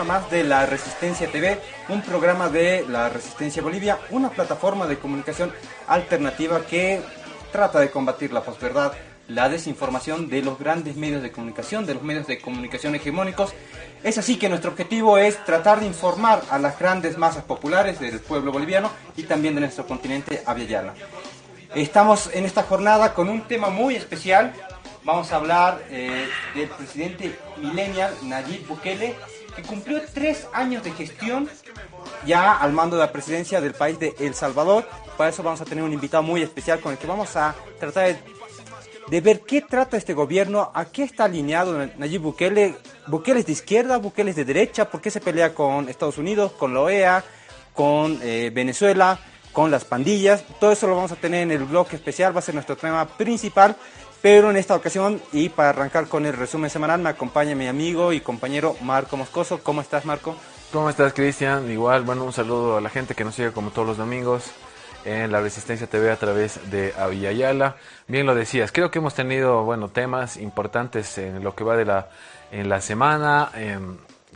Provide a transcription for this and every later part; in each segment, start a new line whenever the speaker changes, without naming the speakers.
programa más de la Resistencia TV, un programa de la Resistencia Bolivia, una plataforma de comunicación alternativa que trata de combatir la posverdad, la desinformación de los grandes medios de comunicación, de los medios de comunicación hegemónicos. Es así que nuestro objetivo es tratar de informar a las grandes masas populares del pueblo boliviano y también de nuestro continente aviala. Estamos en esta jornada con un tema muy especial vamos a hablar eh, del presidente millennial Nayib Bukele, que cumplió tres años de gestión ya al mando de la presidencia del país de El Salvador. Para eso vamos a tener un invitado muy especial con el que vamos a tratar de, ver qué trata este gobierno, a qué está alineado Nayib Bukele. Bukele es de izquierda, Bukele es de derecha, por qué se pelea con Estados Unidos, con la OEA, con eh, Venezuela, con las pandillas. Todo eso lo vamos a tener en el bloque especial, va a ser nuestro tema principal. Pero en esta ocasión, y para arrancar con el resumen semanal, me acompaña mi amigo y compañero Marco Moscoso. ¿Cómo estás, Marco?
¿Cómo estás, Cristian? Igual, bueno, un saludo a la gente que nos sigue como todos los domingos en la Resistencia TV a través de Avillayala. Bien lo decías, creo que hemos tenido, bueno, temas importantes en lo que va de la, en la semana.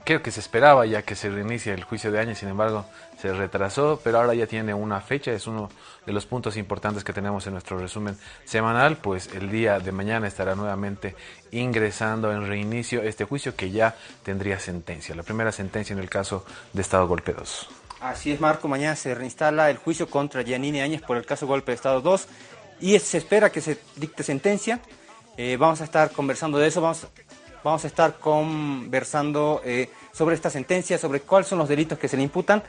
Creo que se esperaba ya que se reinicie el juicio de año, sin embargo, se retrasó, pero ahora ya tiene una fecha, es uno de los puntos importantes que tenemos en nuestro resumen semanal, pues el día de mañana estará nuevamente ingresando en reinicio este juicio que ya tendría sentencia, la primera sentencia en el caso de Estado Golpe 2.
Así es, Marco, mañana se reinstala el juicio contra Giannini Áñez por el caso Golpe de Estado 2 y se espera que se dicte sentencia. Eh, vamos a estar conversando de eso, vamos, vamos a estar conversando eh, sobre esta sentencia, sobre cuáles son los delitos que se le imputan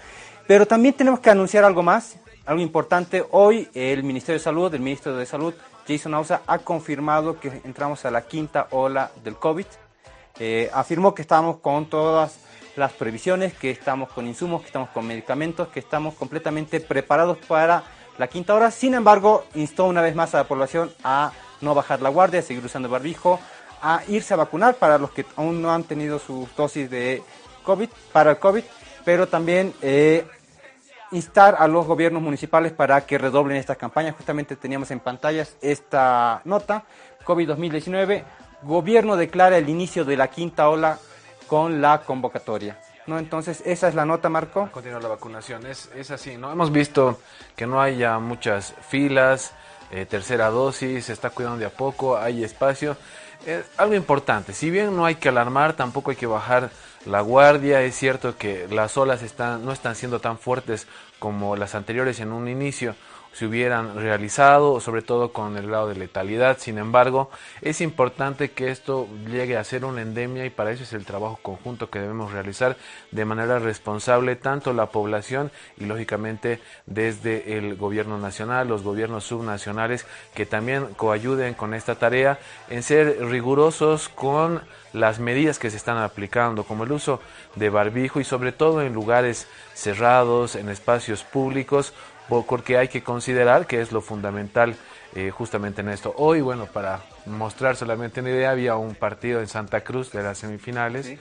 pero también tenemos que anunciar algo más, algo importante. Hoy el Ministerio de Salud, el ministro de Salud, Jason Ausa, ha confirmado que entramos a la quinta ola del COVID. Eh, afirmó que estamos con todas las previsiones, que estamos con insumos, que estamos con medicamentos, que estamos completamente preparados para la quinta hora. Sin embargo, instó una vez más a la población a no bajar la guardia, a seguir usando barbijo, a irse a vacunar para los que aún no han tenido su dosis de COVID, para el COVID, pero también eh, instar a los gobiernos municipales para que redoblen estas campañas. Justamente teníamos en pantallas esta nota, COVID 2019, gobierno declara el inicio de la quinta ola con la convocatoria. ¿No? Entonces, esa es la nota, Marco.
Continúa la vacunación, es, es así, ¿no? Hemos visto que no haya muchas filas, eh, tercera dosis, se está cuidando de a poco, hay espacio. Algo importante, si bien no hay que alarmar, tampoco hay que bajar la guardia. Es cierto que las olas están, no están siendo tan fuertes como las anteriores en un inicio se hubieran realizado, sobre todo con el grado de letalidad. Sin embargo, es importante que esto llegue a ser una endemia y para eso es el trabajo conjunto que debemos realizar de manera responsable, tanto la población y lógicamente desde el gobierno nacional, los gobiernos subnacionales, que también coayuden con esta tarea en ser rigurosos con las medidas que se están aplicando, como el uso de barbijo y sobre todo en lugares cerrados, en espacios públicos, porque hay que considerar que es lo fundamental eh, justamente en esto. Hoy, bueno, para mostrar solamente una idea, había un partido en Santa Cruz de las semifinales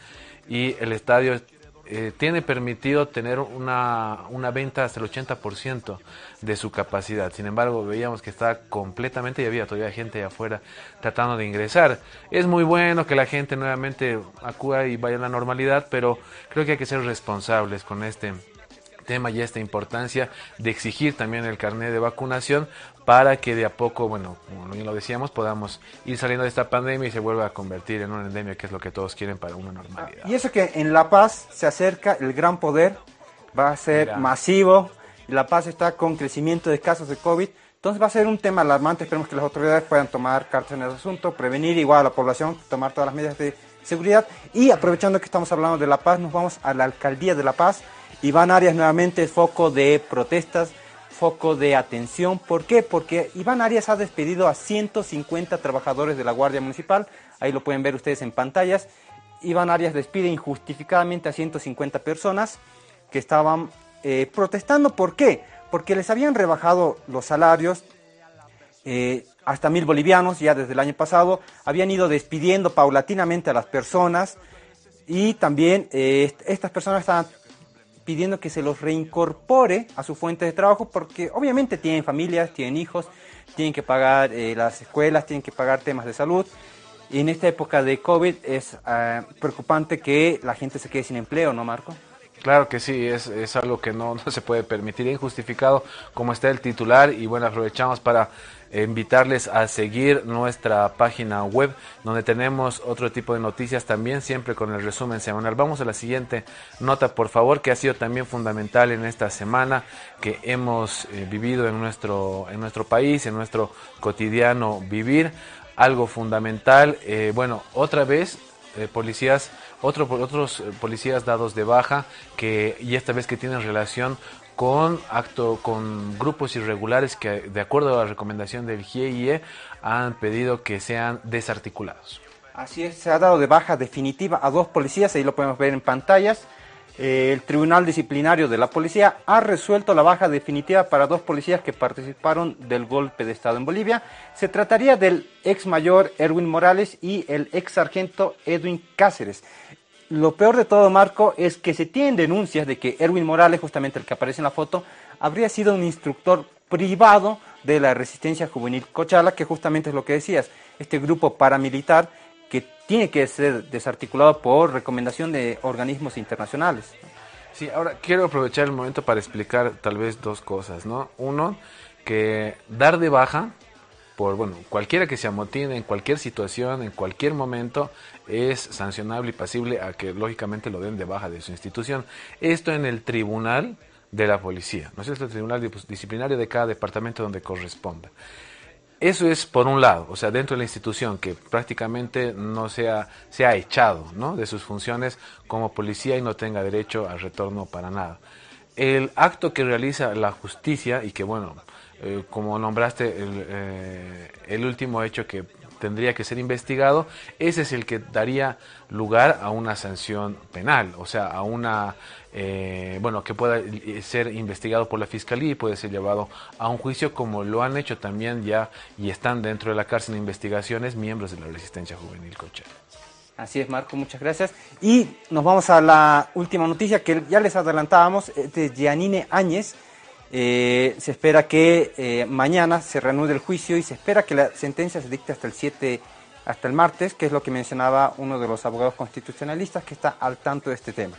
y el estadio eh, tiene permitido tener una, una venta hasta el 80% de su capacidad. Sin embargo, veíamos que está completamente y había todavía gente afuera tratando de ingresar. Es muy bueno que la gente nuevamente acuda y vaya a la normalidad, pero creo que hay que ser responsables con este tema y esta importancia de exigir también el carnet de vacunación para que de a poco, bueno, como lo decíamos, podamos ir saliendo de esta pandemia y se vuelva a convertir en una endemia que es lo que todos quieren para una normalidad.
Y eso que en La Paz se acerca el gran poder, va a ser masivo, La Paz está con crecimiento de casos de COVID, entonces va a ser un tema alarmante, esperemos que las autoridades puedan tomar cartas en el asunto, prevenir igual a la población, tomar todas las medidas de seguridad y aprovechando que estamos hablando de La Paz, nos vamos a la alcaldía de La Paz Iván Arias nuevamente es foco de protestas, foco de atención. ¿Por qué? Porque Iván Arias ha despedido a 150 trabajadores de la Guardia Municipal. Ahí lo pueden ver ustedes en pantallas. Iván Arias despide injustificadamente a 150 personas que estaban eh, protestando. ¿Por qué? Porque les habían rebajado los salarios eh, hasta mil bolivianos ya desde el año pasado. Habían ido despidiendo paulatinamente a las personas y también eh, estas personas estaban pidiendo que se los reincorpore a su fuente de trabajo porque obviamente tienen familias, tienen hijos, tienen que pagar eh, las escuelas, tienen que pagar temas de salud en esta época de COVID es eh, preocupante que la gente se quede sin empleo, ¿no, Marco?
Claro que sí, es, algo que no, se puede permitir, injustificado como está el titular y bueno, aprovechamos para invitarles a seguir nuestra página web donde tenemos otro tipo de noticias también siempre con el resumen semanal. Vamos a la siguiente nota por favor que ha sido también fundamental en esta semana que hemos eh, vivido en nuestro, en nuestro país, en nuestro cotidiano vivir algo fundamental. Eh, bueno, otra vez eh, policías, otro, otros policías dados de baja que y esta vez que tienen relación con acto con grupos irregulares que de acuerdo a la recomendación del GIE han pedido que sean desarticulados.
Así es, se ha dado de baja definitiva a dos policías, ahí lo podemos ver en pantallas. Eh, el Tribunal Disciplinario de la Policía ha resuelto la baja definitiva para dos policías que participaron del golpe de Estado en Bolivia. Se trataría del ex mayor Erwin Morales y el ex sargento Edwin Cáceres. Lo peor de todo, Marco, es que se tienen denuncias de que Erwin Morales, justamente el que aparece en la foto, habría sido un instructor privado de la resistencia juvenil Cochala, que justamente es lo que decías, este grupo paramilitar que tiene que ser desarticulado por recomendación de organismos internacionales.
Sí, ahora quiero aprovechar el momento para explicar tal vez dos cosas, ¿no? Uno, que dar de baja por, bueno, cualquiera que se amotine en cualquier situación, en cualquier momento, es sancionable y pasible a que lógicamente lo den de baja de su institución. Esto en el tribunal de la policía, ¿no es cierto? El tribunal disciplinario de cada departamento donde corresponda. Eso es por un lado, o sea, dentro de la institución que prácticamente no sea, se ha echado ¿no? de sus funciones como policía y no tenga derecho al retorno para nada. El acto que realiza la justicia y que, bueno, eh, como nombraste el, eh, el último hecho que tendría que ser investigado, ese es el que daría lugar a una sanción penal, o sea, a una, eh, bueno, que pueda ser investigado por la fiscalía y puede ser llevado a un juicio, como lo han hecho también ya y están dentro de la cárcel de investigaciones miembros de la Resistencia Juvenil Cochera.
Así es, Marco, muchas gracias. Y nos vamos a la última noticia que ya les adelantábamos, de Gianine Áñez. Eh, se espera que eh, mañana se reanude el juicio y se espera que la sentencia se dicte hasta el 7, hasta el martes, que es lo que mencionaba uno de los abogados constitucionalistas que está al tanto de este tema.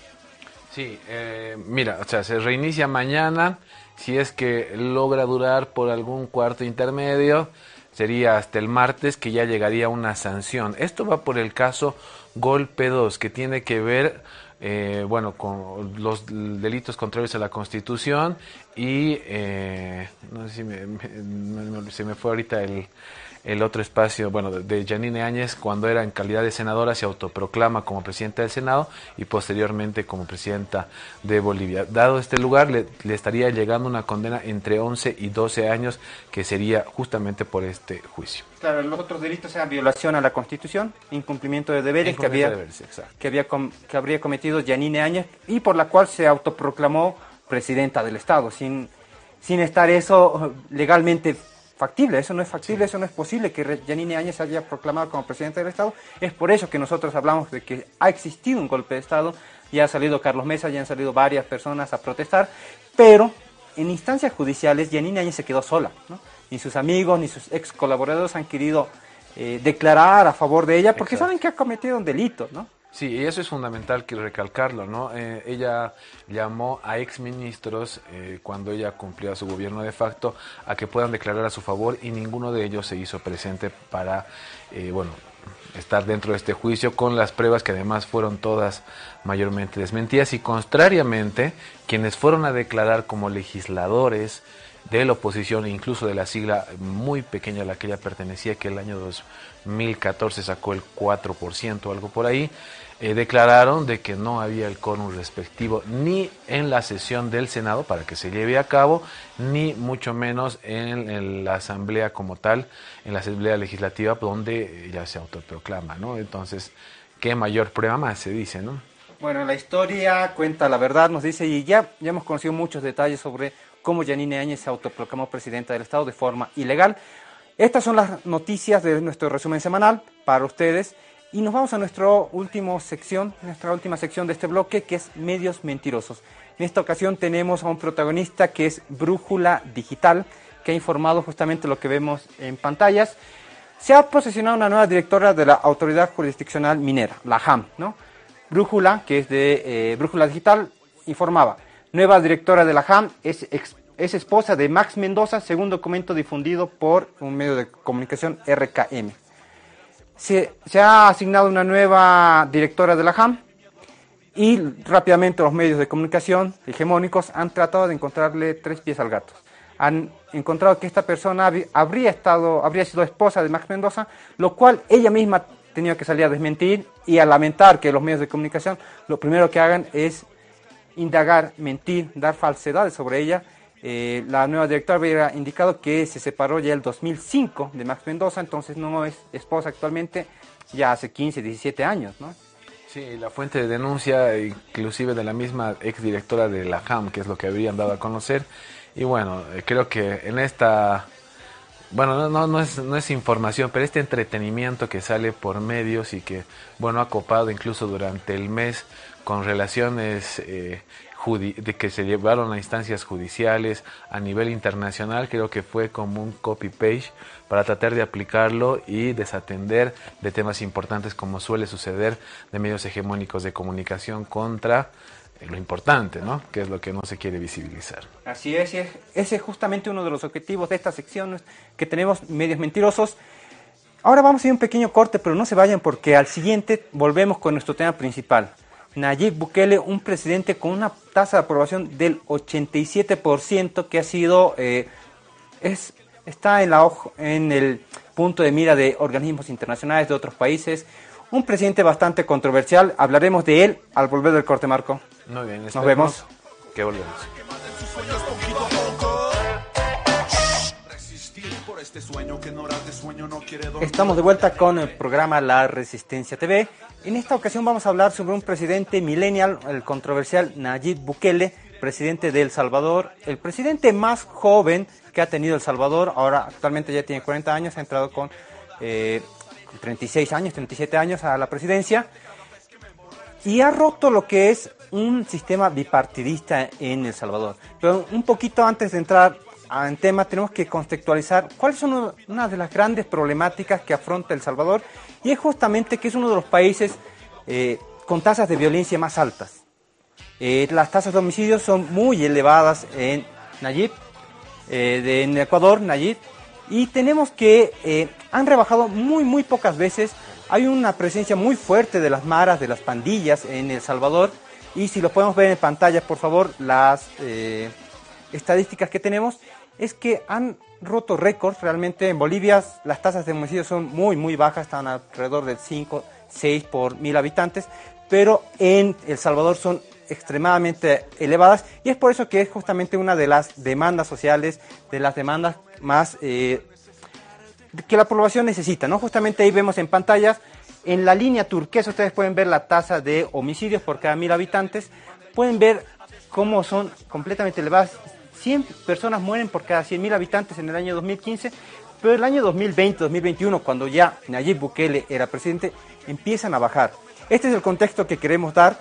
Sí, eh, mira, o sea, se reinicia mañana, si es que logra durar por algún cuarto intermedio, sería hasta el martes que ya llegaría una sanción. Esto va por el caso Golpe 2, que tiene que ver eh, bueno, con los delitos contrarios a la Constitución y eh, no sé si me, se me fue ahorita el, el otro espacio, bueno, de Janine Áñez, cuando era en calidad de senadora, se autoproclama como presidenta del Senado y posteriormente como presidenta de Bolivia. Dado este lugar, le, estaría llegando una condena entre 11 y 12 años, que sería justamente por este juicio.
Claro, los otros delitos sean violación a la Constitución, incumplimiento de deberes, que, había, que, había que habría cometido Janine Áñez y por la cual se autoproclamó presidenta del Estado, sin, sin estar eso legalmente factible, eso no es factible, eso no es posible que Yanine Áñez haya proclamado como presidente del Estado. Es por eso que nosotros hablamos de que ha existido un golpe de Estado, ya ha salido Carlos Mesa, ya han salido varias personas a protestar, pero en instancias judiciales Yanine Áñez se quedó sola, ni sus amigos ni sus ex colaboradores han querido eh, declarar a favor de ella porque saben que ha cometido un delito, ¿no?
Sí, y eso es fundamental que recalcarlo, ¿no? Eh, ella llamó a exministros eh, cuando ella cumplía su gobierno de facto a que puedan declarar a su favor y ninguno de ellos se hizo presente para, eh, bueno, estar dentro de este juicio con las pruebas que además fueron todas mayormente desmentidas y contrariamente quienes fueron a declarar como legisladores de la oposición e incluso de la sigla muy pequeña a la que ella pertenecía que el año 2014 sacó el 4% algo por ahí eh, declararon de que no había el quórum respectivo ni en la sesión del Senado para que se lleve a cabo, ni mucho menos en, la Asamblea como tal, en la Asamblea Legislativa donde ya se autoproclama, ¿no? Entonces, ¿qué mayor prueba más se dice, no?
Bueno, la historia cuenta la verdad, nos dice, y ya, ya hemos conocido muchos detalles sobre cómo Yanine Áñez se autoproclamó presidenta del Estado de forma ilegal. Estas son las noticias de nuestro resumen semanal para ustedes. Y nos vamos a nuestra última sección, nuestra última sección de este bloque, que es medios mentirosos. En esta ocasión tenemos a un protagonista que es Brújula Digital, que ha informado justamente lo que vemos en pantallas. Se ha posesionado una nueva directora de la Autoridad Jurisdiccional Minera, la JAM, ¿no? Brújula, que es de eh, Brújula Digital, informaba, nueva directora de la JAM es, es esposa de Max Mendoza, según documento difundido por un medio de comunicación RKM. Se, se ha asignado una nueva directora de la JAM, y rápidamente los medios de comunicación hegemónicos han tratado de encontrarle tres pies al gato. Han encontrado que esta persona habría, estado, habría sido esposa de Max Mendoza, lo cual ella misma tenía que salir a desmentir y a lamentar que los medios de comunicación lo primero que hagan es indagar, mentir, dar falsedades sobre ella. Eh, la nueva directora había indicado que se separó ya el 2005 de Max Mendoza, entonces no es esposa actualmente, ya hace 15, 17 años, ¿no?
Sí, la fuente de denuncia, inclusive de la misma exdirectora de la JAM, que es lo que habrían dado a conocer. Y bueno, eh, creo que en esta, bueno, no, no, es, no es información, pero este entretenimiento que sale por medios y que, bueno, ha copado incluso durante el mes con relaciones eh, de que se llevaron a instancias judiciales a nivel internacional, creo que fue como un copy-page para tratar de aplicarlo y desatender de temas importantes como suele suceder de medios hegemónicos de comunicación contra eh, lo importante, ¿no? Que es lo que no se quiere visibilizar.
Así es, ese es justamente uno de los objetivos de esta sección, que tenemos medios mentirosos. Ahora vamos a ir un pequeño corte, pero no se vayan porque al siguiente volvemos con nuestro tema principal. Nayib Bukele, un presidente con una tasa de aprobación del 87% que ha sido, eh, es, está en, la, en el punto de mira de organismos internacionales de otros países. Un presidente bastante controversial. Hablaremos de él al volver del corte, Marco.
Muy bien,
nos vemos.
Que volvemos.
Estamos de vuelta con el programa La Resistencia TV. En esta ocasión vamos a hablar sobre un presidente millennial, el controversial Nayib Bukele, presidente de El Salvador, el presidente más joven que ha tenido El Salvador, ahora actualmente ya tiene 40 años, ha entrado con 36 eh, años, 37 años a la presidencia y ha roto lo que es un sistema bipartidista en El Salvador. Pero un poquito antes de entrar en tema tenemos que contextualizar cuáles son una de las grandes problemáticas que afronta El Salvador y es justamente que es uno de los países eh, con tasas de violencia más altas. Eh, las tasas de homicidios son muy elevadas en Nayib, eh, en Ecuador, Nayib, y tenemos que han rebajado muy, muy pocas veces. Hay una presencia muy fuerte de las maras, de las pandillas en El Salvador, y si lo podemos ver en pantalla, por favor, las estadísticas que tenemos, es que han roto récords. Realmente en Bolivia las tasas de homicidios son muy, muy bajas, están alrededor del 5, 6 por mil habitantes, pero en El Salvador son extremadamente elevadas y es por eso que es justamente una de las demandas sociales, de las demandas más eh, que la población necesita. ¿no? Justamente ahí vemos en pantallas, en la línea turquesa ustedes pueden ver la tasa de homicidios por cada mil habitantes, pueden ver cómo son completamente elevadas. 100 personas mueren por cada 100.000 habitantes en el año 2015, pero el año 2020-2021, cuando ya Nayib Bukele era presidente, empiezan a bajar. Este es el contexto que queremos dar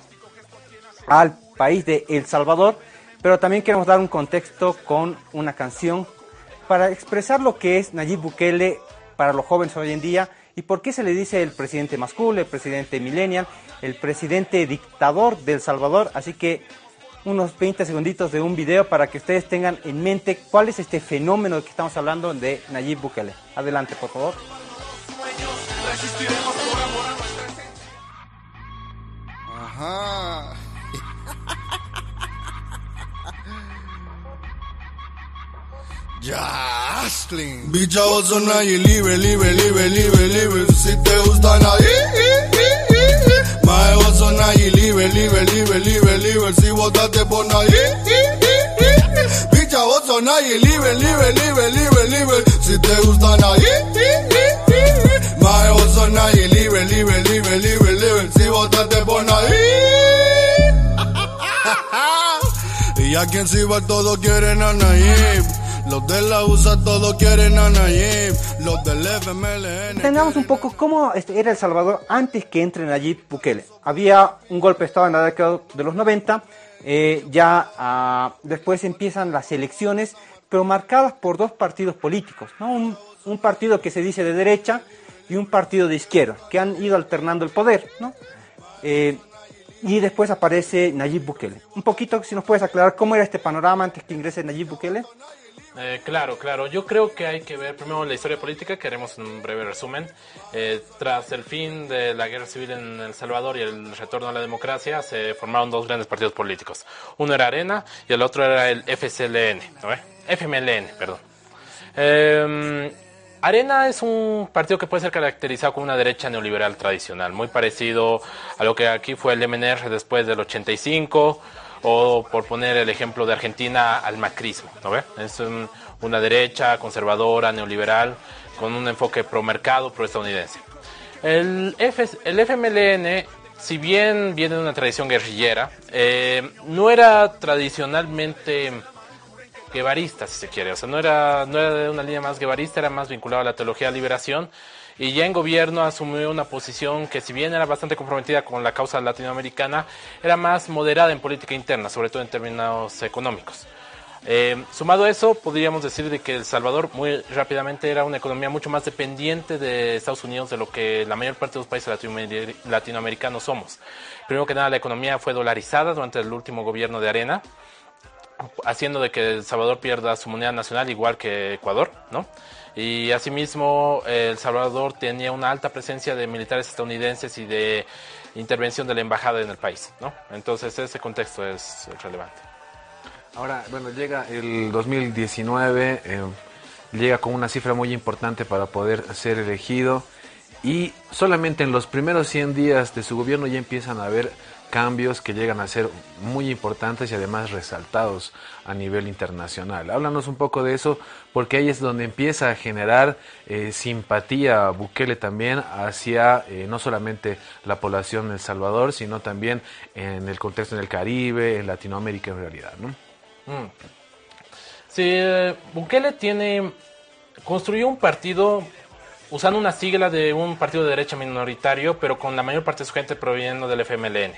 al país de El Salvador, pero también queremos dar un contexto con una canción para expresar lo que es Nayib Bukele para los jóvenes hoy en día y por qué se le dice el presidente masculino, el presidente millennial, el presidente dictador de El Salvador. Así que unos 20 segunditos de un video para que ustedes tengan en mente cuál es este fenómeno que estamos hablando de Nayib Bukele. Adelante, por favor. Ajá.
Jastlin. Bicha, vos son libre, libre, libre, libre, libre. Si te gustan ahí. Mae, vos son ahí libre, libre, libre, libre, libre. Si votaste por ahí. Bicha, vos son ahí libre, libre, libre, libre, libre. Si te gustan ahí. Mae, vos son ahí libre, libre, libre, libre, libre. Si votaste por ahí. y a quien va todo quieren a Nayib. Los de la USA todos quieren a Nayib. Los del FMLN.
Entendamos un poco cómo este, era El Salvador antes que entre Nayib Bukele. Había un golpe de Estado en la década de los 90. Eh, ya ah, después empiezan las elecciones, pero marcadas por dos partidos políticos. ¿no? Un un partido que se dice de derecha y un partido de izquierda, que han ido alternando el poder, ¿no? Eh, y después aparece Nayib Bukele. Un poquito, si nos puedes aclarar cómo era este panorama antes que ingrese Nayib Bukele.
Eh, claro, claro. Yo creo que hay que ver primero la historia política, que haremos un breve resumen. Eh, tras el fin de la guerra civil en El Salvador y el retorno a la democracia, se formaron dos grandes partidos políticos. Uno era Arena y el otro era el. FMLN, perdón. Eh, Arena es un partido que puede ser caracterizado como una derecha neoliberal tradicional, muy parecido a lo que aquí fue el MNR después del 85 o por poner el ejemplo de Argentina al macrismo, ¿no ve? Es una derecha conservadora, neoliberal, con un enfoque pro mercado, pro estadounidense. El, el FMLN, si bien viene de una tradición guerrillera, eh, no era tradicionalmente guevarista, si se quiere. O sea, no era, no era de una línea más guevarista, era más vinculado a la teología de liberación. Y ya en gobierno asumió una posición que, si bien era bastante comprometida con la causa latinoamericana, era más moderada en política interna, sobre todo en términos económicos. Eh, sumado a eso, podríamos decir de que El Salvador muy rápidamente era una economía mucho más dependiente de Estados Unidos de lo que la mayor parte de los países latinoamericanos somos. Primero que nada, la economía fue dolarizada durante el último gobierno de Arena haciendo de que El Salvador pierda su moneda nacional igual que Ecuador, ¿no? Y asimismo, El Salvador tenía una alta presencia de militares estadounidenses y de intervención de la embajada en el país, ¿no? Entonces ese contexto es relevante.
Ahora, bueno, llega el 2019, eh, llega con una cifra muy importante para poder ser elegido y solamente en los primeros 100 días de su gobierno ya empiezan a haber cambios que llegan a ser muy importantes y además resaltados a nivel internacional. Háblanos un poco de eso, porque ahí es donde empieza a generar eh, simpatía Bukele también hacia eh, no solamente la población de El Salvador, sino también en el contexto en el Caribe, en Latinoamérica en realidad. ¿no? Mm.
Sí, eh, Bukele tiene, construyó un partido usando una sigla de un partido de derecha minoritario, pero con la mayor parte de su gente proveniendo del FMLN.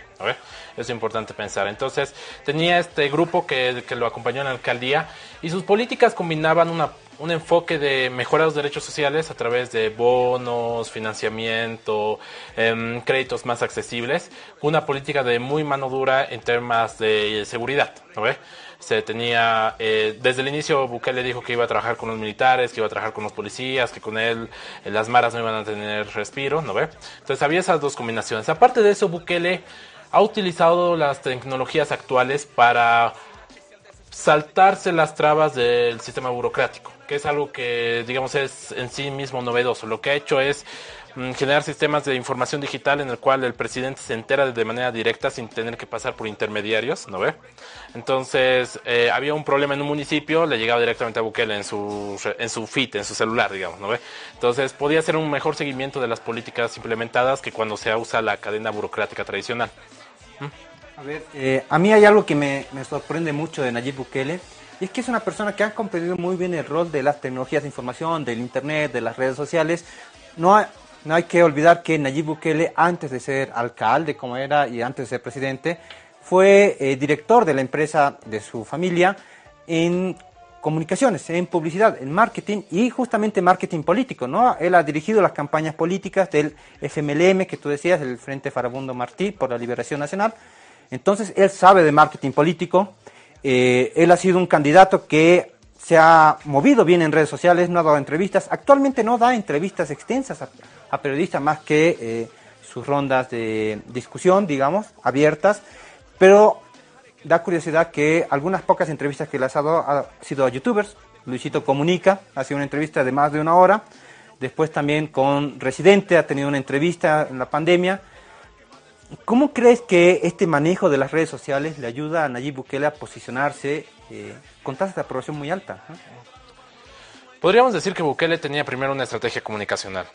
Es importante pensar. Entonces, tenía este grupo que, que, lo acompañó en la alcaldía y sus políticas combinaban una, un enfoque de mejorar los derechos sociales a través de bonos, financiamiento, eh, créditos más accesibles, una política de muy mano dura en temas de seguridad. ¿no se tenía, eh, desde el inicio Bukele dijo que iba a trabajar con los militares, que iba a trabajar con los policías, que con él eh, las maras no iban a tener respiro, ¿no ve? Entonces había esas dos combinaciones. Aparte de eso, Bukele ha utilizado las tecnologías actuales para saltarse las trabas del sistema burocrático, que es algo que, digamos, es en sí mismo novedoso. Lo que ha hecho es generar sistemas de información digital en el cual el presidente se entera de manera directa sin tener que pasar por intermediarios, ¿no ve? Entonces, eh, había un problema en un municipio, le llegaba directamente a Bukele en su, en su feed, en su celular, digamos, ¿no ve? Entonces, podía ser un mejor seguimiento de las políticas implementadas que cuando se usa la cadena burocrática tradicional.
A ver, eh, a mí hay algo que me, me sorprende mucho de Nayib Bukele, y es que es una persona que ha comprendido muy bien el rol de las tecnologías de información, del Internet, de las redes sociales. No ha, no hay que olvidar que Nayib Bukele, antes de ser alcalde, como era, y antes de ser presidente, fue eh, director de la empresa de su familia en comunicaciones, en publicidad, en marketing y justamente marketing político, ¿no? Él ha dirigido las campañas políticas del FMLM, que tú decías, del Frente Farabundo Martí por la Liberación Nacional. Entonces, él sabe de marketing político. Eh, él ha sido un candidato que se ha movido bien en redes sociales, no ha dado entrevistas. Actualmente no da entrevistas extensas periodistas más que eh, sus rondas de discusión, digamos, abiertas. Pero da curiosidad que algunas pocas entrevistas que le ha dado ha sido a youtubers. Luisito Comunica ha sido una entrevista de más de una hora. Después también con Residente ha tenido una entrevista en la pandemia. ¿Cómo crees que este manejo de las redes sociales le ayuda a Nayib Bukele a posicionarse eh, con tasas de aprobación muy alta.
Podríamos decir que Bukele tenía primero una estrategia comunicacional.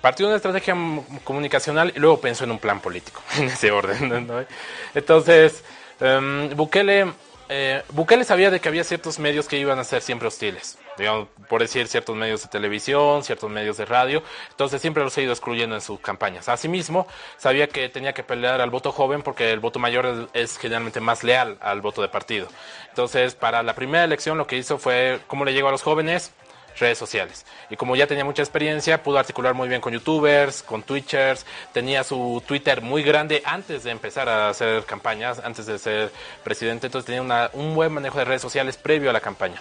Partió de una estrategia comunicacional y luego pensó en un plan político, en ese orden. Entonces, um, Bukele eh, Bukele sabía de que había ciertos medios que iban a ser siempre hostiles, digamos, por decir ciertos medios de televisión, ciertos medios de radio, entonces siempre los ha ido excluyendo en sus campañas. Asimismo, sabía que tenía que pelear al voto joven porque el voto mayor es, generalmente más leal al voto de partido. Entonces, para la primera elección lo que hizo fue, ¿cómo le llegó a los jóvenes? Redes sociales. Y como ya tenía mucha experiencia, pudo articular muy bien con youtubers, con twitchers, tenía su Twitter muy grande antes de empezar a hacer campañas, antes de ser presidente, entonces tenía un buen manejo de redes sociales previo a la campaña.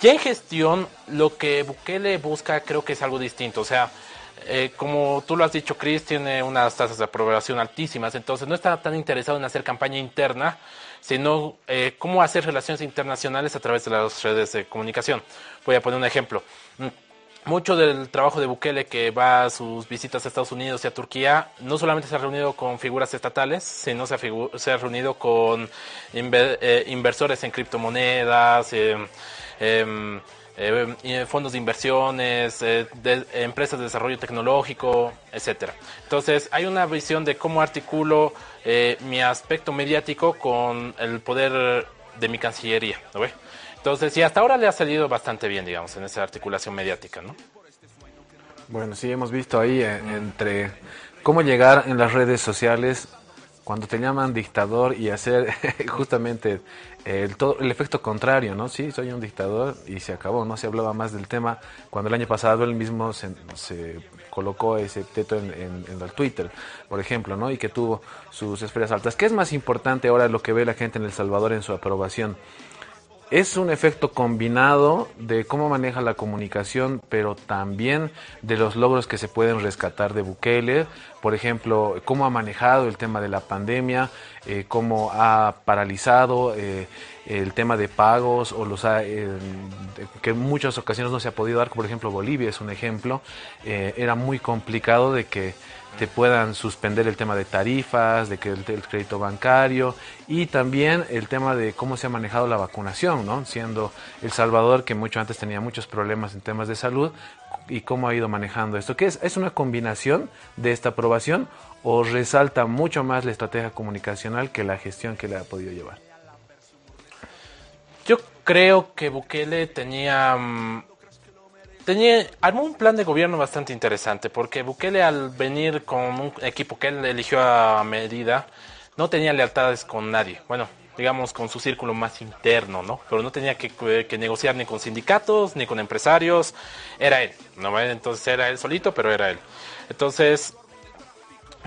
Ya en gestión, lo que Bukele busca creo que es algo distinto, o sea, eh, como tú lo has dicho, Chris, tiene unas tasas de aprobación altísimas, entonces no está tan interesado en hacer campaña interna, sino eh, cómo hacer relaciones internacionales a través de las redes de comunicación. Voy a poner un ejemplo. Mm, mucho del trabajo de Bukele que va a sus visitas a Estados Unidos y a Turquía, no solamente se ha reunido con figuras estatales, sino se ha, se ha reunido con eh, inversores en criptomonedas, em, eh, fondos de inversiones, de, empresas de desarrollo tecnológico, etcétera. Entonces, hay una visión de cómo articulo eh, mi aspecto mediático con el poder de mi cancillería. ¿no ve? Entonces, y hasta ahora le ha salido bastante bien, digamos, en esa articulación mediática, ¿no?
Bueno, sí, hemos visto ahí eh, entre cómo llegar en las redes sociales cuando te llaman dictador y hacer justamente el, todo, el efecto contrario, ¿no? Sí, soy un dictador y se acabó, no se hablaba más del tema cuando el año pasado él mismo se, colocó ese teto en, en, el Twitter, por ejemplo, ¿no? Y que tuvo sus esferas altas. ¿Qué es más importante ahora lo que ve la gente en El Salvador en su aprobación? Es un efecto combinado de cómo maneja la comunicación, pero también de los logros que se pueden rescatar de Bukele. Por ejemplo, cómo ha manejado el tema de la pandemia, eh, cómo ha paralizado eh, el tema de pagos o los eh, que en muchas ocasiones no se ha podido dar. Por ejemplo, Bolivia es un ejemplo. era muy complicado de que te puedan suspender el tema de tarifas, de que el, crédito bancario y también el tema de cómo se ha manejado la vacunación, ¿no? Siendo El Salvador que mucho antes tenía muchos problemas en temas de salud y cómo ha ido manejando esto. ¿Qué es? ¿Es una combinación de esta aprobación o resalta mucho más la estrategia comunicacional que la gestión que le ha podido llevar?
Yo creo que Bukele tenía mm, tenía, armó un plan de gobierno bastante interesante, porque Bukele al venir con un equipo que él eligió a medida, no tenía lealtades con nadie. Bueno, digamos con su círculo más interno, ¿no? Pero no tenía que, que negociar ni con sindicatos, ni con empresarios. Era él, ¿no? Entonces era él solito, pero era él. Entonces,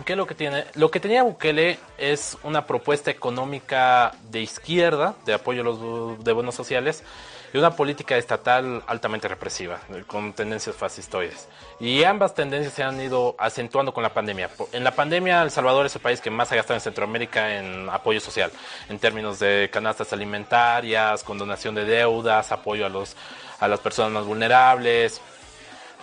¿qué es lo que tiene? Lo que tenía Bukele es una propuesta económica de izquierda, de apoyo a los de bonos sociales, y una política estatal altamente represiva, con tendencias fascistoides. Y ambas tendencias se han ido acentuando con la pandemia. En la pandemia, El Salvador es el país que más ha gastado en Centroamérica en apoyo social, en términos de canastas alimentarias, condonación de deudas, apoyo a, los, a las personas más vulnerables.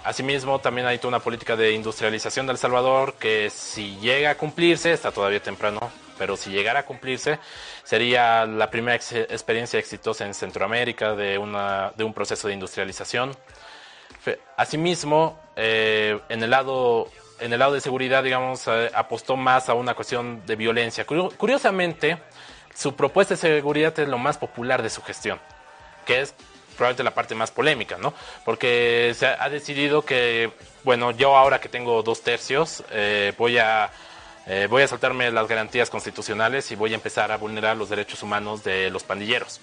Asimismo, también hay toda una política de industrialización de El Salvador que si llega a cumplirse, está todavía temprano, pero si llegara a cumplirse, sería la primera experiencia exitosa en Centroamérica de, una, de un proceso de industrialización. Asimismo, eh, en, el lado, en el lado de seguridad, digamos, eh, apostó más a una cuestión de violencia. Curiosamente, su propuesta de seguridad es lo más popular de su gestión, que es probablemente la parte más polémica, ¿no? Porque se ha decidido que, bueno, yo ahora que tengo dos tercios, eh, voy a eh, voy a saltarme las garantías constitucionales y voy a empezar a vulnerar los derechos humanos de los pandilleros.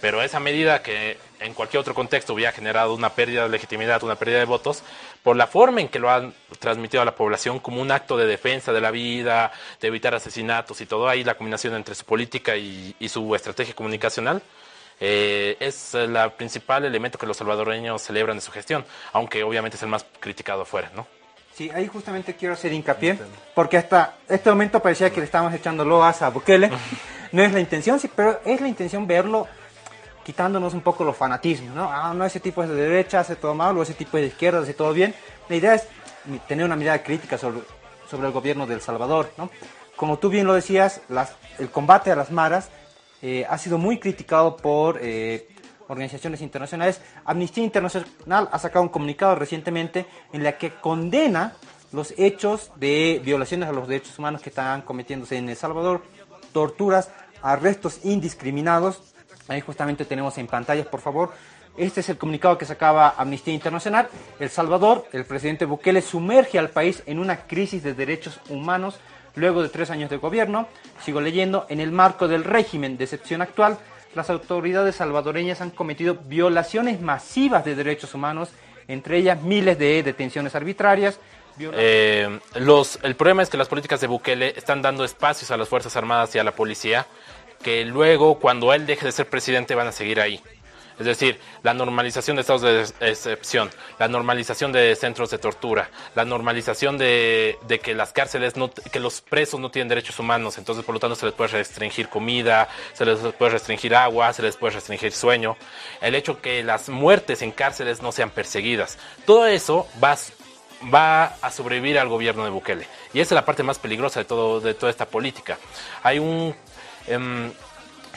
Pero esa medida que en cualquier otro contexto hubiera generado una pérdida de legitimidad, una pérdida de votos, por la forma en que lo han transmitido a la población como un acto de defensa de la vida, de evitar asesinatos y todo, ahí la combinación entre su política y, su estrategia comunicacional, eh, es el principal elemento que los salvadoreños celebran de su gestión, aunque obviamente es el más criticado afuera, ¿no?
Sí, ahí justamente quiero hacer hincapié, porque hasta este momento parecía que le estábamos echando loas a Bukele. No es la intención, sí, pero es la intención verlo quitándonos un poco los fanatismos, ¿no? Ah, no, ese tipo es de derecha, hace todo mal, o ese tipo es de izquierda, hace todo bien. La idea es tener una mirada crítica sobre, sobre el gobierno de El Salvador, ¿no? Como tú bien lo decías, las, el combate a las maras eh, ha sido muy criticado por eh, organizaciones internacionales. Amnistía Internacional ha sacado un comunicado recientemente en la que condena los hechos de violaciones a los derechos humanos que están cometiéndose en El Salvador, torturas, arrestos indiscriminados. Ahí justamente tenemos en pantallas, por favor. Este es el comunicado que sacaba Amnistía Internacional. El Salvador, el presidente Bukele sumerge al país en una crisis de derechos humanos luego de tres años de gobierno. Sigo leyendo, en el marco del régimen de excepción actual, las autoridades salvadoreñas han cometido violaciones masivas de derechos humanos, entre ellas miles de detenciones arbitrarias.
Eh, los, el problema es que las políticas de Bukele están dando espacios a las Fuerzas Armadas y a la policía que luego, cuando él deje de ser presidente, van a seguir ahí. Es decir, la normalización de estados de excepción, la normalización de centros de tortura, la normalización de, que las cárceles, no, que los presos no tienen derechos humanos, entonces por lo tanto se les puede restringir comida, se les puede restringir agua, se les puede restringir sueño, el hecho que las muertes en cárceles no sean perseguidas. Todo eso va, a sobrevivir al gobierno de Bukele. Y esa es la parte más peligrosa de toda esta política. Hay un... Em,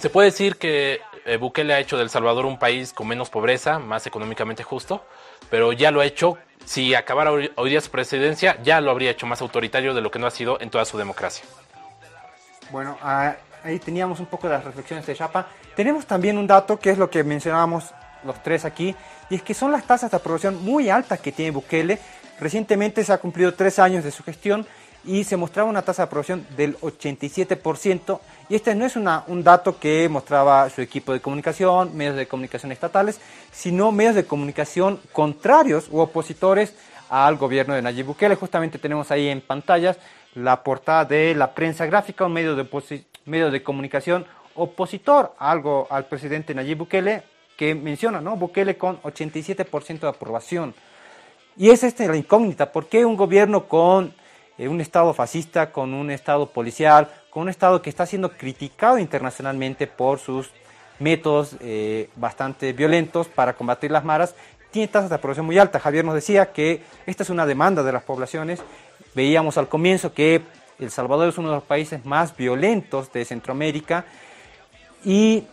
se puede decir que eh, Bukele ha hecho del Salvador un país con menos pobreza, más económicamente justo, pero ya lo ha hecho, si acabara hoy, día su presidencia, ya lo habría hecho más autoritario de lo que no ha sido en toda su democracia.
Bueno, ah, ahí teníamos un poco de las reflexiones de Chapa. Tenemos también un dato que es lo que mencionábamos los tres aquí, y es que son las tasas de aprobación muy altas que tiene Bukele. Recientemente se ha cumplido tres años de su gestión y se mostraba una tasa de aprobación del 87%. Y este no es un dato que mostraba su equipo de comunicación, medios de comunicación estatales, sino medios de comunicación contrarios u opositores al gobierno de Nayib Bukele. Justamente tenemos ahí en pantallas la portada de la prensa gráfica, un medio de, medio de comunicación opositor algo al presidente Nayib Bukele, que menciona, ¿no? Bukele con 87% de aprobación. Y es esta la incógnita, ¿por qué un gobierno con eh, un Estado fascista, con un Estado policial, con un Estado que está siendo criticado internacionalmente por sus métodos eh, bastante violentos para combatir las maras, tiene tasas de aprobación muy altas. Javier nos decía que esta es una demanda de las poblaciones. Veíamos al comienzo que El Salvador es uno de los países más violentos de Centroamérica, y,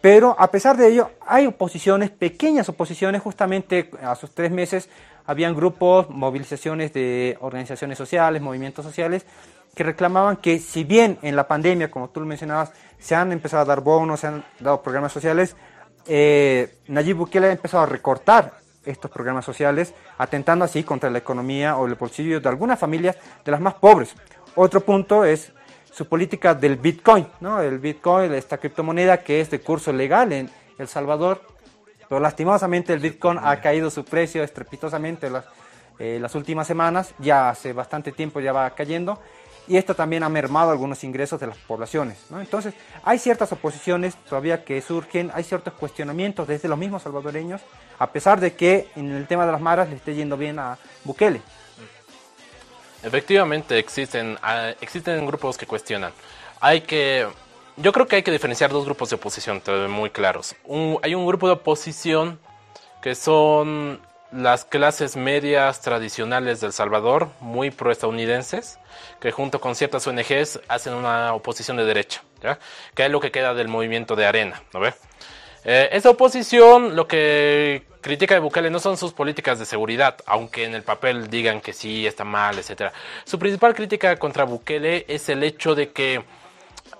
pero a pesar de ello hay oposiciones, pequeñas oposiciones, justamente a sus tres meses habían grupos, movilizaciones de organizaciones sociales, movimientos sociales, que reclamaban que si bien en la pandemia, como tú lo mencionabas, se han empezado a dar bonos, se han dado programas sociales, eh, Nayib Bukele ha empezado a recortar estos programas sociales, atentando así contra la economía o el bolsillo de algunas familias de las más pobres. Otro punto es su política del Bitcoin, ¿no? El Bitcoin, esta criptomoneda que es de curso legal en El Salvador, pero lastimosamente el Bitcoin ha caído su precio estrepitosamente las, eh, las últimas semanas, ya hace bastante tiempo ya va cayendo, y esto también ha mermado algunos ingresos de las poblaciones. Entonces, hay ciertas oposiciones todavía que surgen, hay ciertos cuestionamientos desde los mismos salvadoreños, a pesar de que en el tema de las maras le esté yendo bien a Bukele.
Efectivamente, existen, ah, existen grupos que cuestionan. Hay que yo creo que hay que diferenciar dos grupos de oposición muy claros. hay un grupo de oposición que son las clases medias tradicionales del Salvador, muy proestadounidenses, que junto con ciertas ONGs hacen una oposición de derecha, que es lo que queda del movimiento de arena. ¿no ve? Eh, esa oposición lo que critica de Bukele no son sus políticas de seguridad, aunque en el papel digan que sí, está mal, etc. Su principal crítica contra Bukele es el hecho de que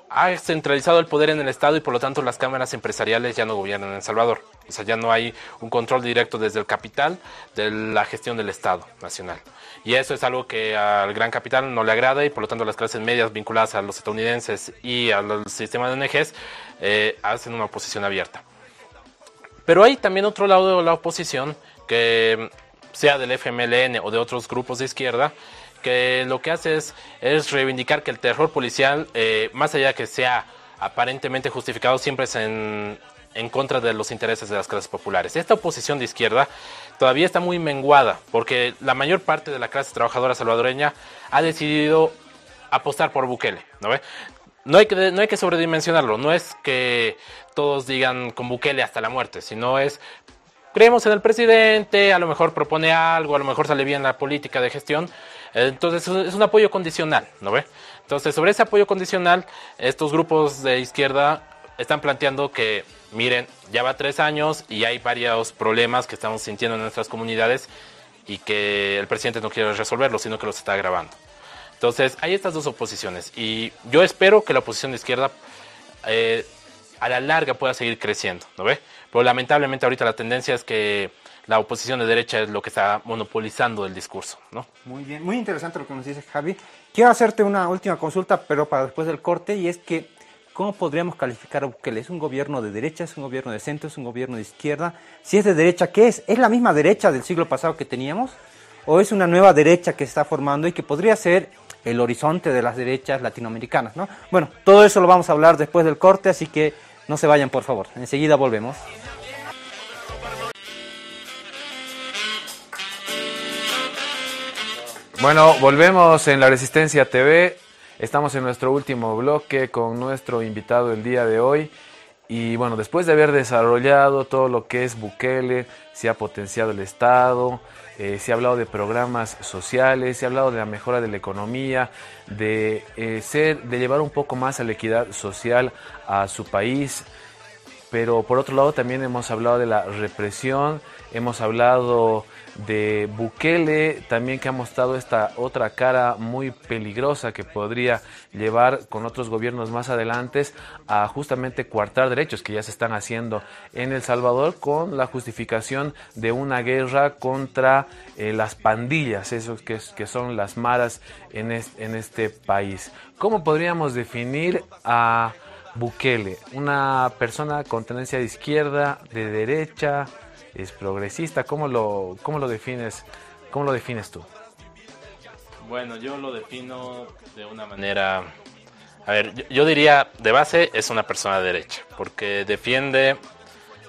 ha centralizado el poder en el Estado y por lo tanto las cámaras empresariales ya no gobiernan en El Salvador. O sea, ya no hay un control directo desde el capital de la gestión del Estado nacional. Y eso es algo que al gran capital no le agrada y por lo tanto las clases medias vinculadas a los estadounidenses y al sistema de ONGs eh, hacen una oposición abierta. Pero hay también otro lado de la oposición que sea del FMLN o de otros grupos de izquierda que lo que hace es, reivindicar que el terror policial, eh, más allá de que sea aparentemente justificado, siempre es en, contra de los intereses de las clases populares. Esta oposición de izquierda todavía está muy menguada porque la mayor parte de la clase trabajadora salvadoreña ha decidido apostar por Bukele, ¿no No hay, que, no hay que sobredimensionarlo, no es que todos digan con Bukele hasta la muerte, sino es creemos en el presidente, a lo mejor propone algo, a lo mejor sale bien la política de gestión, entonces es un apoyo condicional, ¿no ve? Entonces sobre ese apoyo condicional, estos grupos de izquierda están planteando que, miren, ya va tres años y hay varios problemas que estamos sintiendo en nuestras comunidades y que el presidente no quiere resolverlos, sino que los está agravando. Entonces hay estas dos oposiciones y yo espero que la oposición de izquierda eh, a la larga pueda seguir creciendo, ¿no ve? Pero lamentablemente ahorita la tendencia es que la oposición de derecha es lo que está monopolizando el discurso. ¿no?
Muy bien, muy interesante lo que nos dice Javi. Quiero hacerte una última consulta, pero para después del corte, y es que ¿cómo podríamos calificar a Bukele? ¿Es un gobierno de derecha, es un gobierno de centro, es un gobierno de izquierda? Si es de derecha, ¿qué es? ¿Es la misma derecha del siglo pasado que teníamos? ¿O es una nueva derecha que se está formando y que podría ser el horizonte de las derechas latinoamericanas? ¿no? Bueno, todo eso lo vamos a hablar después del corte, así que no se vayan por favor. Enseguida volvemos.
Bueno, volvemos en la Resistencia TV. Estamos en nuestro último bloque con nuestro invitado el día de hoy. Y bueno, después de haber desarrollado todo lo que es Bukele, se ha potenciado el Estado, eh, se ha hablado de programas sociales, se ha hablado de la mejora de la economía, de, eh, ser, de llevar un poco más a la equidad social a su país. Pero por otro lado también hemos hablado de la represión, hemos hablado de Bukele, también que ha mostrado esta otra cara muy peligrosa que podría llevar con otros gobiernos más adelante a justamente coartar derechos que ya se están haciendo en El Salvador con la justificación de una guerra contra eh, las pandillas, esos que, que son las maras en, en este país. ¿Cómo podríamos definir a Bukele? Una persona con tendencia de izquierda, de derecha, es progresista. ¿Cómo lo, cómo lo defines? ¿Cómo lo defines tú?
Bueno, yo lo defino de una manera. A ver, yo, diría de base es una persona de derecha, porque defiende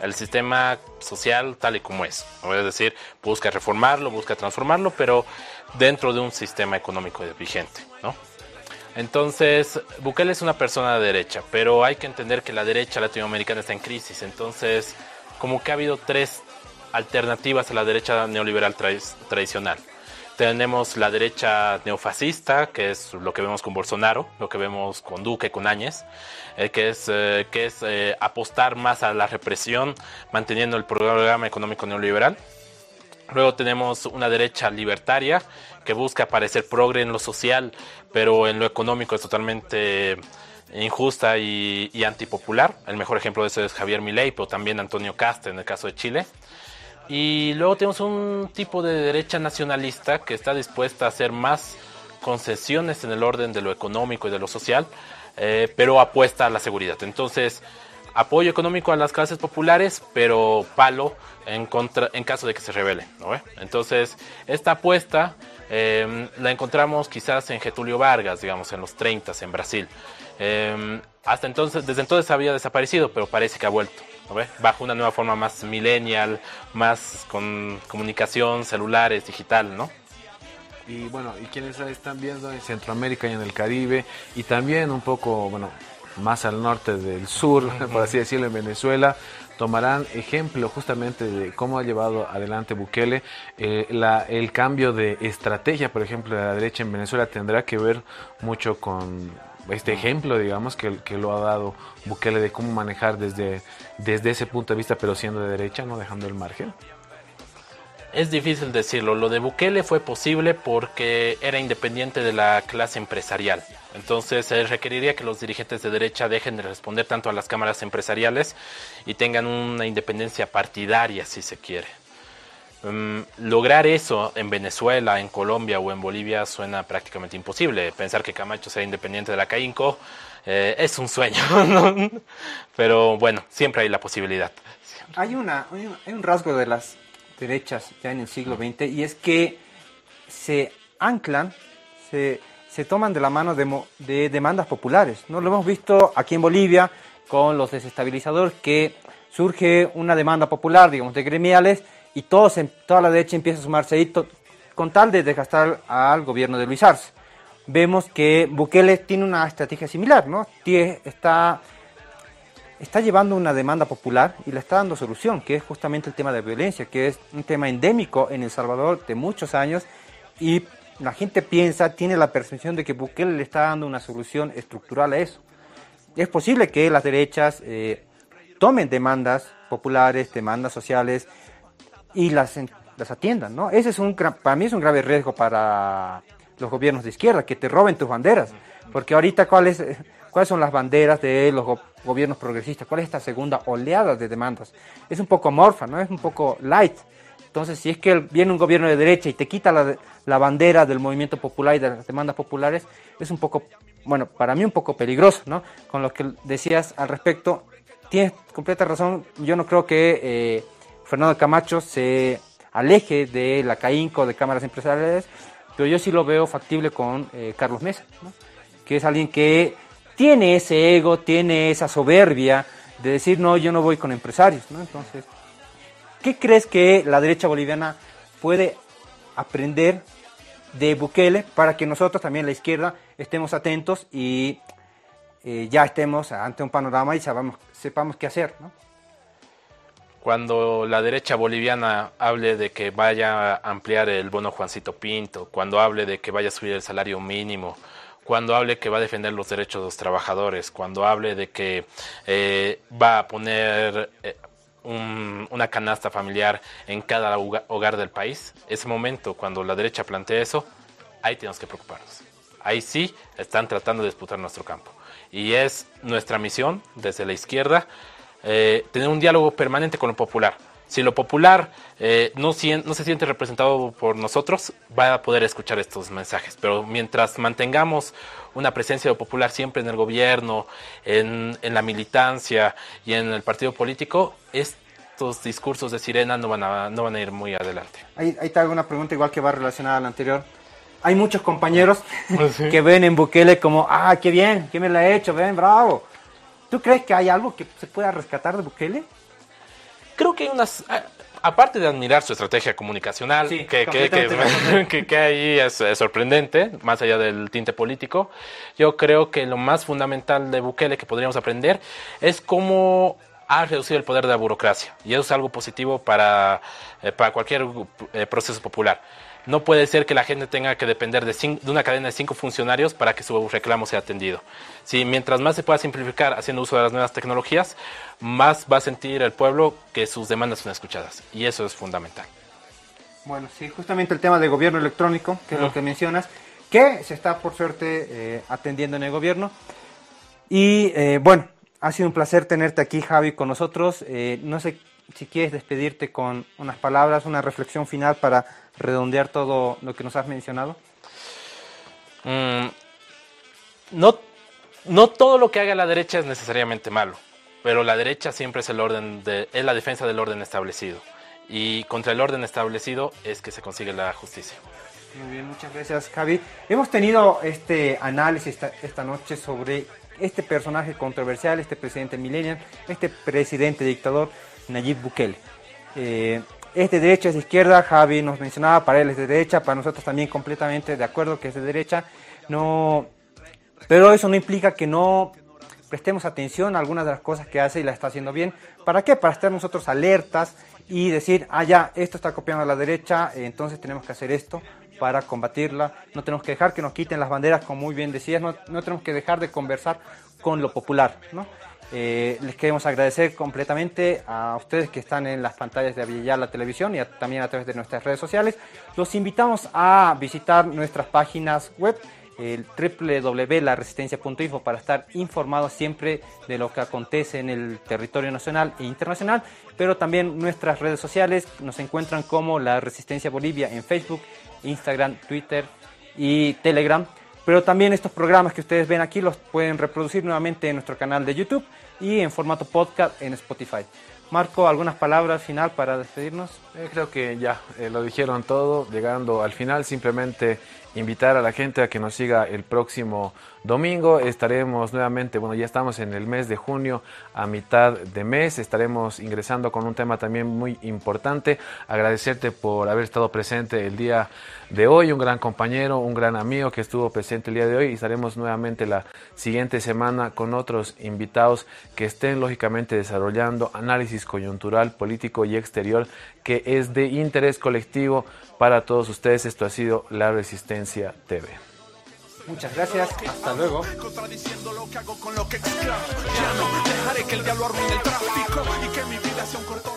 el sistema social tal y como es. Es decir, busca reformarlo, busca transformarlo, pero dentro de un sistema económico vigente, ¿no? Entonces, Bukele es una persona de derecha, pero hay que entender que la derecha latinoamericana está en crisis. Entonces, como que ha habido tres alternativas a la derecha neoliberal tradicional. Tenemos la derecha neofascista, que es lo que vemos con Bolsonaro, lo que vemos con Duque, con Áñez, eh, que es, eh, que es eh, apostar más a la represión, manteniendo el programa económico neoliberal. Luego tenemos una derecha libertaria, que busca parecer progre en lo social, pero en lo económico es totalmente injusta y, y, antipopular. El mejor ejemplo de eso es Javier Milei, pero también Antonio Cast en el caso de Chile. Y luego tenemos un tipo de derecha nacionalista que está dispuesta a hacer más concesiones en el orden de lo económico y de lo social, eh, pero apuesta a la seguridad. Entonces, apoyo económico a las clases populares, pero palo en, contra, en caso de que se rebelen. Entonces, esta apuesta em, la encontramos quizás en Getulio Vargas, digamos, en los 30 en Brasil. Em, hasta entonces, desde entonces había desaparecido, pero parece que ha vuelto bajo una nueva forma más millennial, más con comunicación, celulares, digital, ¿no?
Y bueno, y quienes están viendo en Centroamérica y en el Caribe, y también un poco, bueno, más al norte del sur, por así decirlo, en Venezuela, tomarán ejemplo justamente de cómo ha llevado adelante Bukele. Eh, la, el cambio de estrategia, por ejemplo, de la derecha en Venezuela tendrá que ver mucho con este ejemplo, digamos, que, que, lo ha dado Bukele de cómo manejar desde, desde ese punto de vista, pero siendo de derecha, no dejando el margen?
Es difícil decirlo. Lo de Bukele fue posible porque era independiente de la clase empresarial. Entonces se requeriría que los dirigentes de derecha dejen de responder tanto a las cámaras empresariales y tengan una independencia partidaria, si se quiere. Mm, lograr eso en Venezuela, en Colombia o en Bolivia suena prácticamente imposible. Pensar que Camacho sea independiente de la CAINCO eh, es un sueño, pero bueno, siempre hay la posibilidad.
Hay, una, hay un rasgo de las derechas ya en el siglo XX y es que se anclan, se, se toman de la mano de, de, demandas populares. ¿no? Lo hemos visto aquí en Bolivia con los desestabilizadores que surge una demanda popular, digamos, de gremiales y todos toda la derecha empieza a sumarse ahí con tal de desgastar al gobierno de Luis Arce. Vemos que Bukele tiene una estrategia similar, ¿no? está, está llevando una demanda popular y le está dando solución, que es justamente el tema de violencia, que es un tema endémico en El Salvador de muchos años y la gente piensa, tiene la percepción de que Bukele le está dando una solución estructural a eso. Es posible que las derechas eh, tomen demandas populares, demandas sociales, y las, las atiendan, ¿no? Ese es un, para mí es un grave riesgo para los gobiernos de izquierda, que te roben tus banderas, porque ahorita cuáles cuáles son las banderas de los gobiernos progresistas, cuál es esta segunda oleada de demandas. Es un poco amorfa, ¿no? Es un poco light. Entonces, si es que viene un gobierno de derecha y te quita la, la bandera del movimiento popular y de las demandas populares, es un poco bueno, para mí un poco peligroso, ¿no? Con lo que decías al respecto, tienes completa razón, yo no creo que eh, Fernando Camacho se aleje de la CAINCO, de cámaras empresariales, pero yo sí lo veo factible con eh, Carlos Mesa, que es alguien que tiene ese ego, tiene esa soberbia de decir, no, yo no voy con empresarios. ¿no? Entonces, ¿qué crees que la derecha boliviana puede aprender de Bukele para que nosotros también, la izquierda, estemos atentos y eh, ya estemos ante un panorama y sepamos, sepamos qué hacer? ¿no?
Cuando la derecha boliviana hable de que vaya a ampliar el bono Juancito Pinto, cuando hable de que vaya a subir el salario mínimo, cuando hable que va a defender los derechos de los trabajadores, cuando hable de que eh, va a poner eh, una canasta familiar en cada hogar del país, ese momento cuando la derecha plantea eso, ahí tenemos que preocuparnos. Ahí sí están tratando de disputar nuestro campo. Y es nuestra misión desde la izquierda eh, tener un diálogo permanente con lo popular. Si lo popular eh, no, no se siente representado por nosotros, va a poder escuchar estos mensajes. Pero mientras mantengamos una presencia de lo popular siempre en el gobierno, en, la militancia y en el partido político, estos discursos de sirena no van a, no van a ir muy adelante.
Ahí, ahí te hago una pregunta igual que va relacionada a la anterior. Hay muchos compañeros que ven en Bukele como, ah, qué bien, ¿quién me lo ha hecho? Ven, bravo. ¿Tú crees que hay algo que se pueda rescatar de Bukele?
Creo que hay unas... Aparte de admirar su estrategia comunicacional, que, que, que, ahí es, sorprendente, más allá del tinte político, yo creo que lo más fundamental de Bukele que podríamos aprender es cómo ha reducido el poder de la burocracia. Y eso es algo positivo para, eh, para cualquier eh, proceso popular. No puede ser que la gente tenga que depender de, una cadena de cinco funcionarios para que su reclamo sea atendido. Si mientras más se pueda simplificar haciendo uso de las nuevas tecnologías, más va a sentir el pueblo que sus demandas son escuchadas. Y eso es fundamental.
Bueno, sí, justamente el tema de gobierno electrónico, que es lo que mencionas, que se está por suerte eh, atendiendo en el gobierno. Y eh, bueno, ha sido un placer tenerte aquí, Javi, con nosotros. Eh, no sé si quieres despedirte con unas palabras, una reflexión final para redondear todo lo que nos has mencionado?
Mm, no, no todo lo que haga la derecha es necesariamente malo, pero la derecha siempre es el orden de, es la defensa del orden establecido. Y contra el orden establecido es que se consigue la justicia.
Muy bien, muchas gracias Javi. Hemos tenido este análisis esta, esta noche sobre este personaje controversial, este presidente millennial, este presidente dictador Nayib Bukele. Eh, es de derecha, es de izquierda, Javi nos mencionaba, para él es de derecha, para nosotros también completamente de acuerdo que es de derecha, no, pero eso no implica que no prestemos atención a algunas de las cosas que hace y la está haciendo bien. ¿Para qué? Para estar nosotros alertas y decir, ah, ya, esto está copiando a la derecha, entonces tenemos que hacer esto para combatirla. No tenemos que dejar que nos quiten las banderas, como muy bien decías, no, no tenemos que dejar de conversar con lo popular, ¿no? Eh, les queremos agradecer completamente a ustedes que están en las pantallas de Avillar la televisión y también a través de nuestras redes sociales. Los invitamos a visitar nuestras páginas web, el www.laresistencia.info para estar informados siempre de lo que acontece en el territorio nacional e internacional, pero también nuestras redes sociales nos encuentran como La Resistencia Bolivia en Facebook, Instagram, Twitter y Telegram. Pero también estos programas que ustedes ven aquí los pueden reproducir nuevamente en nuestro canal de YouTube y en formato podcast en Spotify. Marco, ¿algunas palabras final para despedirnos?
Eh, creo que ya eh, lo dijeron todo, llegando al final, simplemente invitar a la gente a que nos siga el próximo domingo. Estaremos nuevamente, bueno, ya estamos en el mes de junio, a mitad de mes, estaremos ingresando con un tema también muy importante. Agradecerte por haber estado presente el día de hoy, un gran compañero, un gran amigo que estuvo presente el día de hoy y estaremos nuevamente la siguiente semana con otros invitados que estén lógicamente desarrollando análisis coyuntural, político y exterior que es de interés colectivo para todos ustedes. Esto ha sido La Resistencia TV.
Muchas gracias, hasta luego.
Contradiciendo lo que hago con lo que exclamo. Ya no dejaré que el diablo arruine el tráfico y que mi vida sea un corto